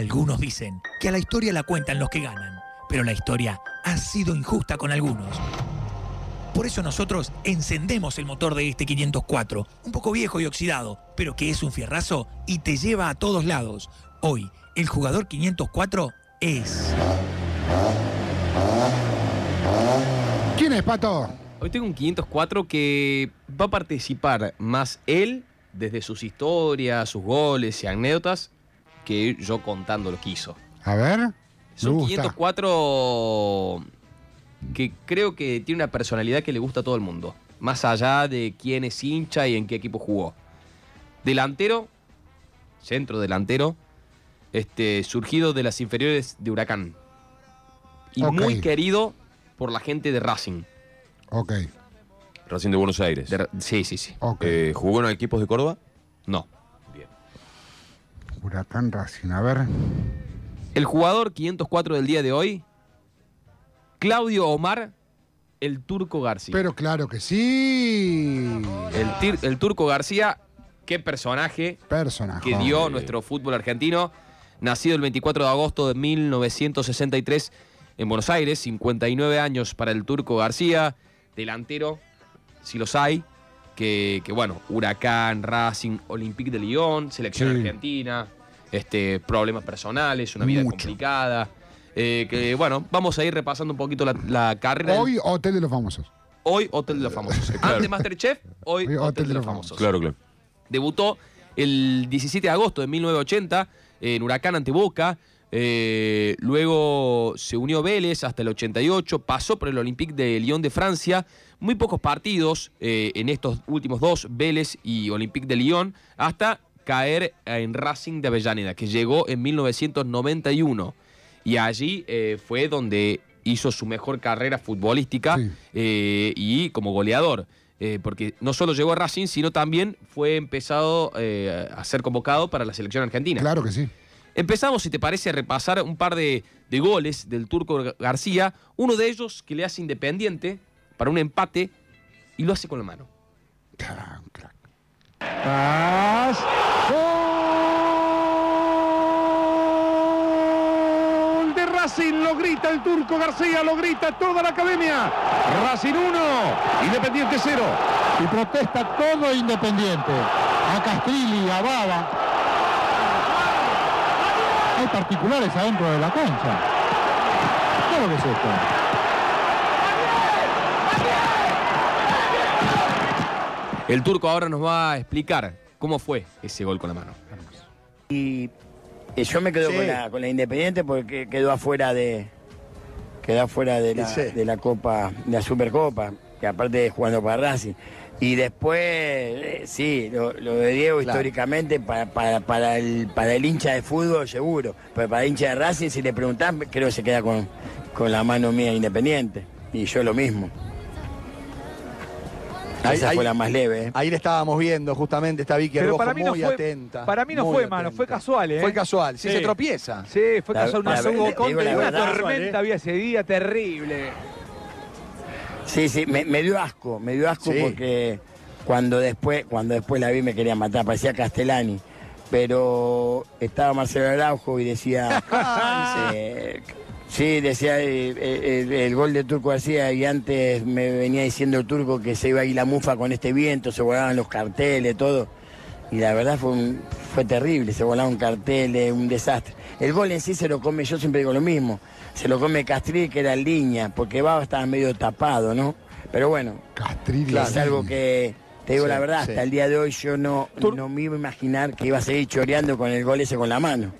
Algunos dicen que a la historia la cuentan los que ganan, pero la historia ha sido injusta con algunos. Por eso nosotros encendemos el motor de este 504, un poco viejo y oxidado, pero que es un fierrazo y te lleva a todos lados. Hoy, el jugador 504 es... ¿Quién es, Pato? Hoy tengo un 504 que va a participar más él desde sus historias, sus goles y anécdotas que yo contando lo que hizo. A ver. Es un 504 que creo que tiene una personalidad que le gusta a todo el mundo. Más allá de quién es hincha y en qué equipo jugó. Delantero, centro delantero, este, surgido de las inferiores de Huracán. Y muy querido por la gente de Racing. Ok, Racing de Buenos Aires. De sí, sí, sí. ok. Eh, ¿Jugó en equipos de Córdoba? No. Huracán Racing, a ver. El jugador 504 del día de hoy, Claudio Omar, el Turco García. Pero claro que sí. El, tir- el Turco García, qué personaje Personaje. que dio nuestro fútbol argentino. Nacido el 24 de agosto de 1963 en Buenos Aires, 59 años para el Turco García, delantero, si los hay, que, que, bueno, Huracán, Racing, Olympique de Lyon, selección Sí. argentina, este, problemas personales, una vida Mucho. complicada. eh, que bueno, vamos a ir repasando un poquito la, la carrera. Hoy, Hotel de los Famosos. Hoy Hotel de los Famosos. Antes Masterchef, hoy, Hotel, de los Famosos. Claro, claro. Debutó el 17 de agosto de 1980 en Huracán ante Boca. Eh, luego se unió Vélez hasta el 88, pasó por el Olympique de Lyon de Francia. Muy pocos partidos eh, en estos últimos dos, Vélez y Olympique de Lyon, hasta caer en Racing de Avellaneda, que llegó en 1991. Y allí eh, fue donde hizo su mejor carrera futbolística Sí. y como goleador. Eh, porque no solo llegó a Racing, sino también fue empezado eh, a ser convocado para la selección argentina. Claro que sí. Empezamos, si te parece, a repasar un par de, de goles del turco García. Uno de ellos que le hace Independiente para un empate y lo hace con la mano. Gol de Racing, lo grita el turco García, lo grita toda la academia. Racing 1, Independiente 0. Y protesta todo Independiente. A Castrilli, a Baba. Hay particulares adentro de la cancha. ¿Qué es lo que es esto? El turco ahora nos va a explicar cómo fue ese gol con la mano. Y y yo me quedo Sí. con, la, con la Independiente porque quedó afuera de quedó afuera de la, Sí. de la Copa, de la Supercopa, que aparte de jugando para Racing. Y después, eh, sí, lo, lo de Diego Claro. históricamente para, para, para, el, para el hincha de fútbol seguro, pero para el hincha de Racing si le preguntan creo que se queda con, con la mano mía Independiente. Y yo lo mismo. Ahí- Esa ahí- fue la más leve. ¿eh? Ahí le estábamos viendo justamente esta Vicky Pero Arrojo para mí no muy fue- atenta. para mí no fue, mano, fue casual, ¿eh? Fue casual, sí, Sí. se tropieza. Sí, fue La- casual. Una, la- la una verdad. tormenta había ese día terrible. Sí, sí, me, me dio asco, me dio asco Sí. porque cuando después, cuando después la vi me quería matar, parecía Castellani. Pero estaba Marcelo Araujo y decía, eh, sí, decía eh, eh, el, el gol de Turco García y antes me venía diciendo el turco que se iba a ir la mufa con este viento, se volaban los carteles, todo. Y la verdad fue, un- fue terrible, se volaban carteles, un desastre. El gol en sí se lo come, yo siempre digo lo mismo, se lo come Castrilli que era en línea, porque Baba estaba medio tapado, ¿no? Pero bueno, Castrilli. es algo que, te digo Sí, la verdad, sí. hasta el día de hoy yo no, no me iba a imaginar que iba a seguir choreando con el gol ese con la mano.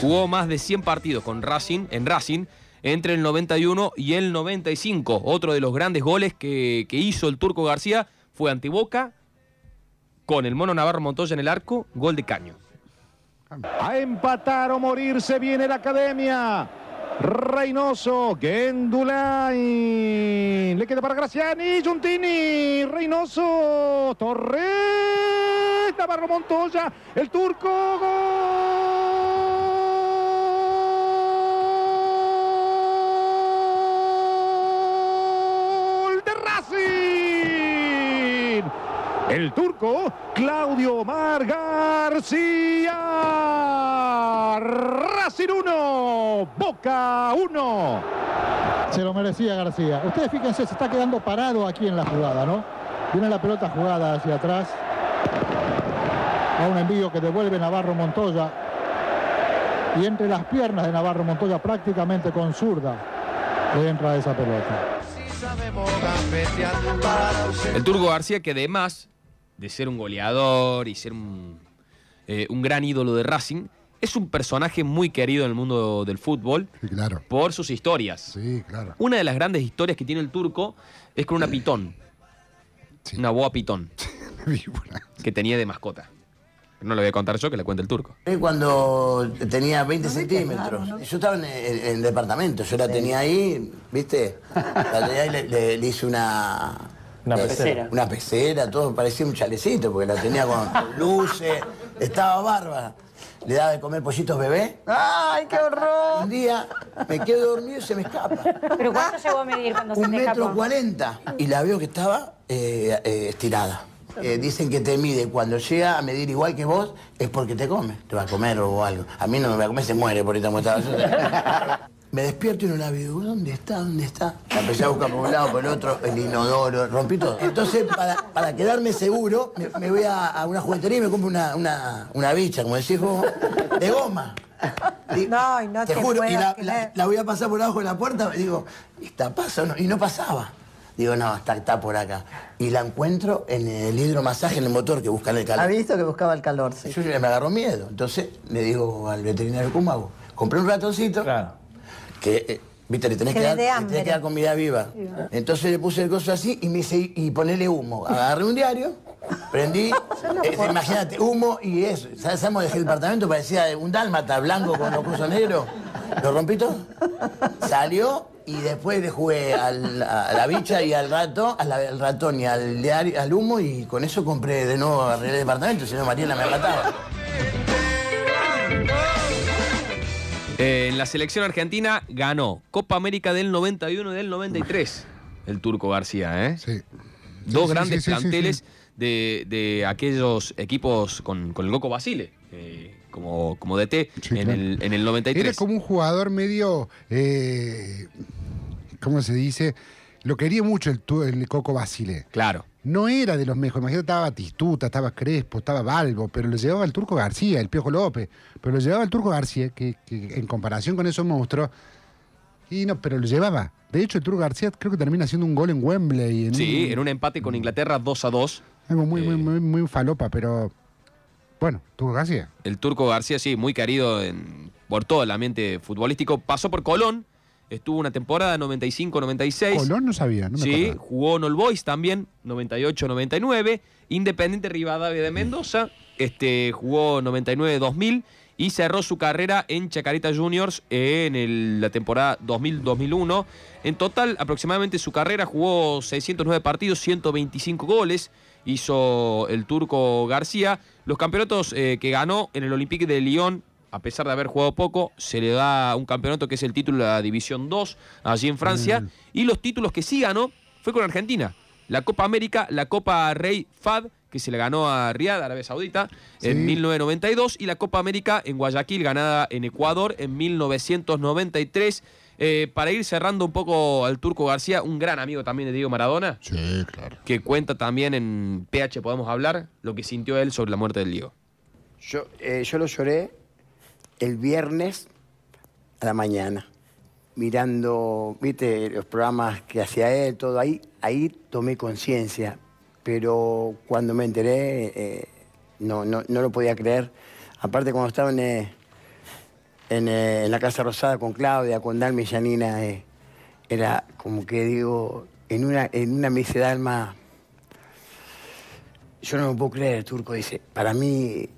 Jugó más de 100 partidos con Racing, en Racing entre el 91 y el 95. Otro de los grandes goles que, que hizo el Turco García fue ante Boca con el Mono Navarro Montoya en el arco, gol de Caño. A empatar o morirse viene la academia. Reynoso, Gendulain. Le queda para Graciani, Giuntini, Reynoso, Torres, Navarro Montoya, el turco. Gol El turco Claudio Omar García. Racing 1, Boca 1. Se lo merecía García. Ustedes fíjense, se está quedando parado aquí en la jugada, ¿no? Viene la pelota jugada hacia atrás. A un envío que devuelve Navarro Montoya. Y entre las piernas de Navarro Montoya, prácticamente con zurda, entra esa pelota. El Turco García, que además de ser un goleador y ser un, eh, un gran ídolo de Racing, es un personaje muy querido en el mundo del fútbol Sí, claro. por sus historias. Sí, claro. Una de las grandes historias que tiene el turco es con una pitón, Sí. una boa pitón, que tenía de mascota. No lo voy a contar yo, que le cuente el turco. Cuando tenía 20 centímetros, yo estaba en el, en el departamento, yo la tenía ahí, ¿viste? La tenía ahí, le, le- le hice una... Una pecera. Una pecera, todo parecía un chalecito, porque la tenía con luces, estaba bárbara. Le daba de comer pollitos bebé. ¡Ay, qué horror! Un día me quedo dormido y se me escapa. ¿Pero cuánto llegó a medir cuando se Un te metro escapó? cuarenta. Y la veo que estaba eh, eh, estirada. Eh, dicen que te mide cuando llega a medir igual que vos, es porque te come. Te va a comer o algo. A mí no me va a comer, se muere por estaba yo. Me despierto y no la veo. ¿Dónde está? ¿Dónde está? La empecé a buscar por un lado, por el otro, el inodoro, rompí todo. Entonces, para, para quedarme seguro, me, me voy a, a una juguetería y me compro una, una, una bicha, como decís vos, de goma. Y- No, y no te juro, y la, creer. la- la voy a pasar por abajo de la puerta, y digo, ¿esta pasa o no? Y no pasaba. Digo, no, está, está por acá. Y la encuentro en el hidromasaje, en el motor que buscan el Ha calor. visto que buscaba el calor, sí. Yo ya me agarró miedo. Entonces le digo al veterinario, ¿cómo hago? Compré un ratoncito Claro. Que, eh, viste, le tenés Que que, dar, le tenés que dar comida viva. Entonces le puse el coso así y me dice, y ponele humo. Agarré un diario, prendí, eh, imagínate, humo y eso. ¿Sabes? Sabemos dejé el departamento, parecía un dálmata blanco con los cosos negros. Lo rompí todo. Salió y después le jugué al- a la bicha y al rato, al, al ratón y al, diario, al humo y con eso compré de nuevo, el departamento, si no Mariela me mataba. Eh, en la selección argentina ganó Copa América del 91 y del 93, el turco García, ¿eh? Sí. Dos Sí, grandes sí, planteles. De, de aquellos equipos con, con el Goco Basile, eh, como, como DT en, claro. el, en el 93. Era como un jugador medio. eh, ¿Cómo se dice? Lo quería mucho el, Coco Basile. Claro. No era de los mejores. Imagínate, estaba Batistuta, estaba Crespo, estaba Balbo, pero lo llevaba el Turco García, el Piojo López. Pero lo llevaba el Turco García, que, que en comparación con esos monstruos. Y no, pero lo llevaba. De hecho, el Turco García creo que termina haciendo un gol en Wembley. En Sí, un- en un empate con Inglaterra 2 a 2. Algo muy, Eh. muy, muy, muy falopa, pero. Bueno, Turco García. El turco García, sí, muy querido en- por todo el ambiente futbolístico. Pasó por Colón, estuvo una temporada 95-96. Colón no sabía, no me Sí, acordaba. jugó en All Boys también, 98-99. Independiente Rivadavia de Mendoza, este, jugó 99-2000 y cerró su carrera en Chacarita Juniors en el- la temporada 2000-2001. En total, aproximadamente su carrera jugó 609 partidos, 125 goles. Hizo el turco García. Los campeonatos eh, que ganó en el Olympique de Lyon a pesar de haber jugado poco, se le da un campeonato que es el título de la División 2, allí en Francia. Mm. Y los títulos que sí ganó fue con Argentina. La Copa América, la Copa Rey Fad, que se le ganó a Riyadh, Arabia Saudita, en Sí. 1992. Y la Copa América en Guayaquil, ganada en Ecuador en 1993. Eh, para ir cerrando un poco al Turco García, un gran amigo también de Diego Maradona, Sí, claro. que cuenta también en PH Podemos Hablar lo que sintió él sobre la muerte del Diego. Yo, eh, yo lo lloré el viernes a la mañana, mirando, viste, los programas que hacía él, todo ahí, ahí tomé conciencia, pero cuando me enteré, eh, no, no, no lo podía creer. Aparte cuando estaba en, eh, eh, en la Casa Rosada con Claudia, con Dalma y Janina, era como que digo, en una, en una me dice Dalma, yo no me puedo creer, el turco dice, para mí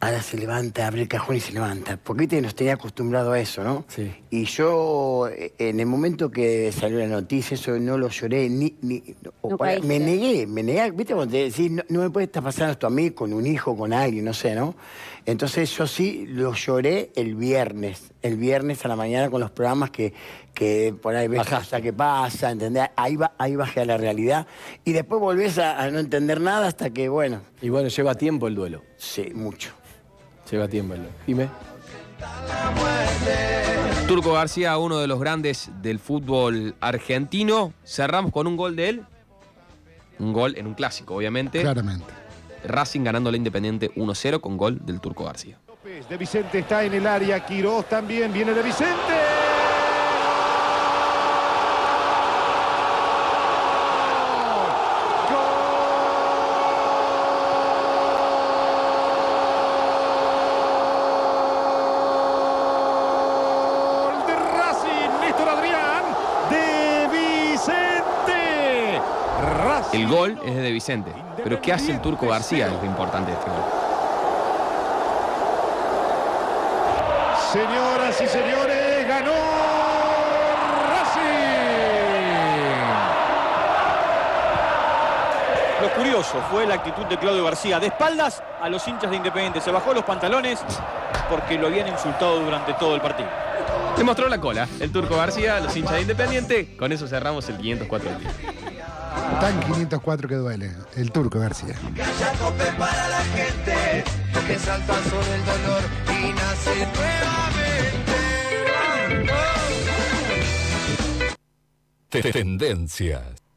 ahora se levanta, abre el cajón y se levanta. Porque viste, nos tenía acostumbrado a eso, ¿no? Sí. Y yo, eh, en el momento que salió la noticia, eso no lo lloré, ni. ni No para- me negué, me negué. ¿Viste cuando te decís, no, no me puede estar pasando esto a mí, con un hijo, con alguien, no sé, ¿no? Entonces yo sí lo lloré el viernes, el viernes a la mañana con los programas que, que por ahí ves hasta que pasa, ¿entendés? Ahí, va, ahí bajé a la realidad. Y después volvés a, a no entender nada hasta que, bueno. Y bueno, lleva tiempo el duelo. Sí, mucho. Lleva tiempo. Dime. Turco García, uno de los grandes del fútbol argentino. Cerramos con un gol de él. Un gol en un clásico, obviamente. Claramente. Racing ganando la Independiente 1-0 con gol del Turco García. De Vicente está en el área, Quirós también viene de Vicente. Gol de Racing, Néstor Adrián, de Vicente. Racing. El gol es de Vicente. Pero ¿qué hace el Turco García? Es lo importante de este gol. Señoras y señores, ganó Racing. Lo curioso fue la actitud de Claudio García. De espaldas a los hinchas de Independiente. Se bajó los pantalones porque lo habían insultado durante todo el partido. Le mostró la cola el Turco García, los hinchas de Independiente. Con eso cerramos el 504 del día. Tan 504 que duele. El turco García. Calla tope para la gente que salta sobre el dolor y nace nuevamente. Tendencias.